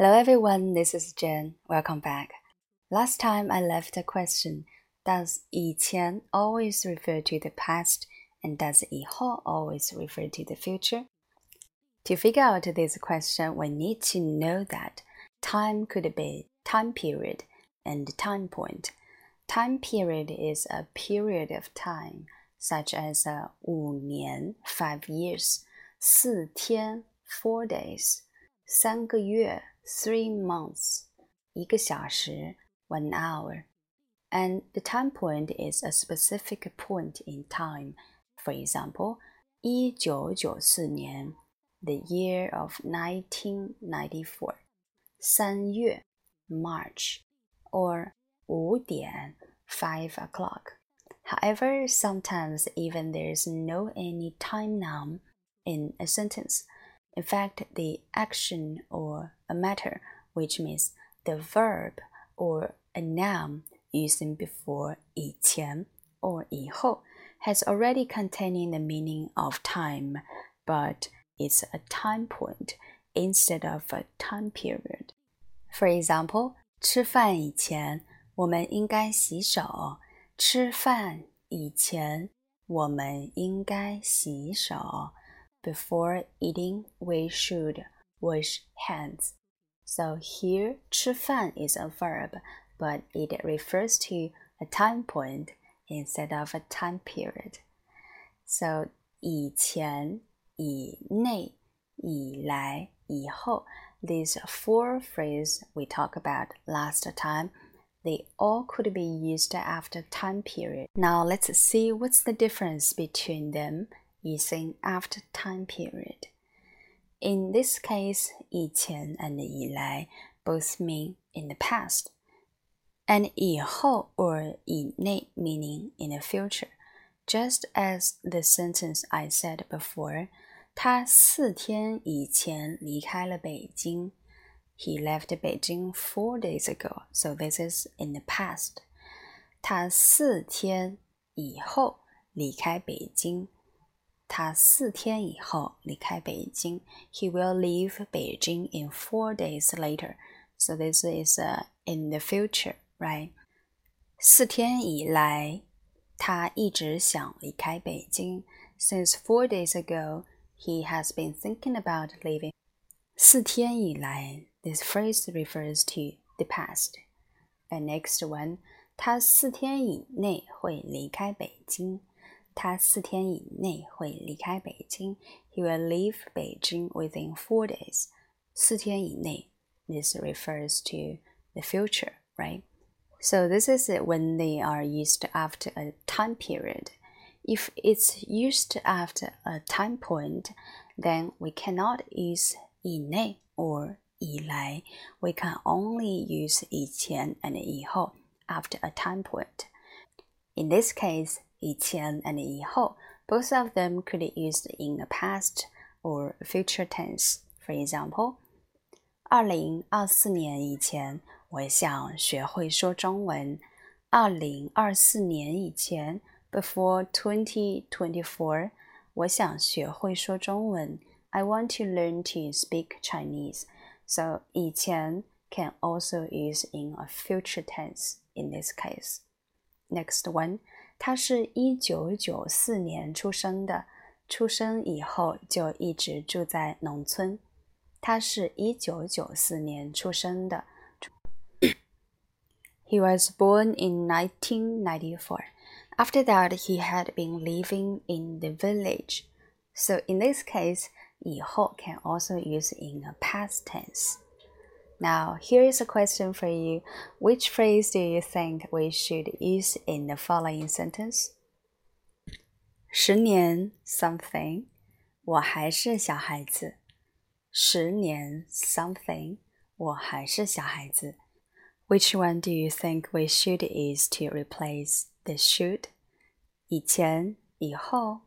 Hello everyone, this is Jen. Welcome back. Last time I left a question Does 以前 always refer to the past and does 以后 always refer to the future? To figure out this question, we need to know that time could be time period and time point. Time period is a period of time, such as uh, 五年 five years, 四天 four days, 三个月 three months, 一个小时 one hour. And the time point is a specific point in time. For example, 一九九四年 the year of 1994. 三月 March or 五点 5 o'clock. However, sometimes even there is no any time noun in a sentence. In fact, the action or a matter, which means the verb or a noun using before 以前 or 以后, has already containing the meaning of time, but it's a time point instead of a time period. For example, 吃饭以前我们应该洗手。吃饭以前我们应该洗手。 before eating, we should wash hands. So here, 吃饭 is a verb, but it refers to a time point instead of a time period. So 以前、以内、以来、以后 these four phrases we talked about last time they all could be used after time period. Now let's see what's the difference between them using after time period. In this case, 以前 and 以来 both mean in the past, and 以后 or 以内 meaning in the future. Just as the sentence I said before, 他四天以前离开了北京。He left Beijing four days ago, so this is in the past. 他四天以后离开北京。 他四天以后离开北京。He will leave Beijing in four days later. So this is uh, in the future, right? 四天以来，他一直想离开北京。Since four days ago, he has been thinking about leaving. 四天以来，this phrase refers to the past. And next one, 他四天以内会离开北京。 他四天以内会离开北京。He will leave Beijing within four days. 四天以内，this refers to the future, right? So this is when they are used after a time period. If it's used after a time point, then we cannot use 以内 or 以来. We can only use 以前 and 以后 after a time point. In this case, 以前 and 以后 both of them could be used in a past or future tense. For example, 二零二四年以前，我想学会说中文。二零二四年以前，before 2024，我想学会说中文。I want to learn to speak Chinese. So 以前 can also use in a future tense in this case. Next one. 他是一九九四年出生的，出生以后就一直住在农村。他是一九九四年出生的。He was born in 1994. After that, he had been living in the village. So in this case, 以后 can also use in a past tense. Now, here is a question for you. Which phrase do you think we should use in the following sentence? 十年 something，我还是小孩子。十年 something，我还是小孩子。Which one do you think we should use to replace the should? 以前、以后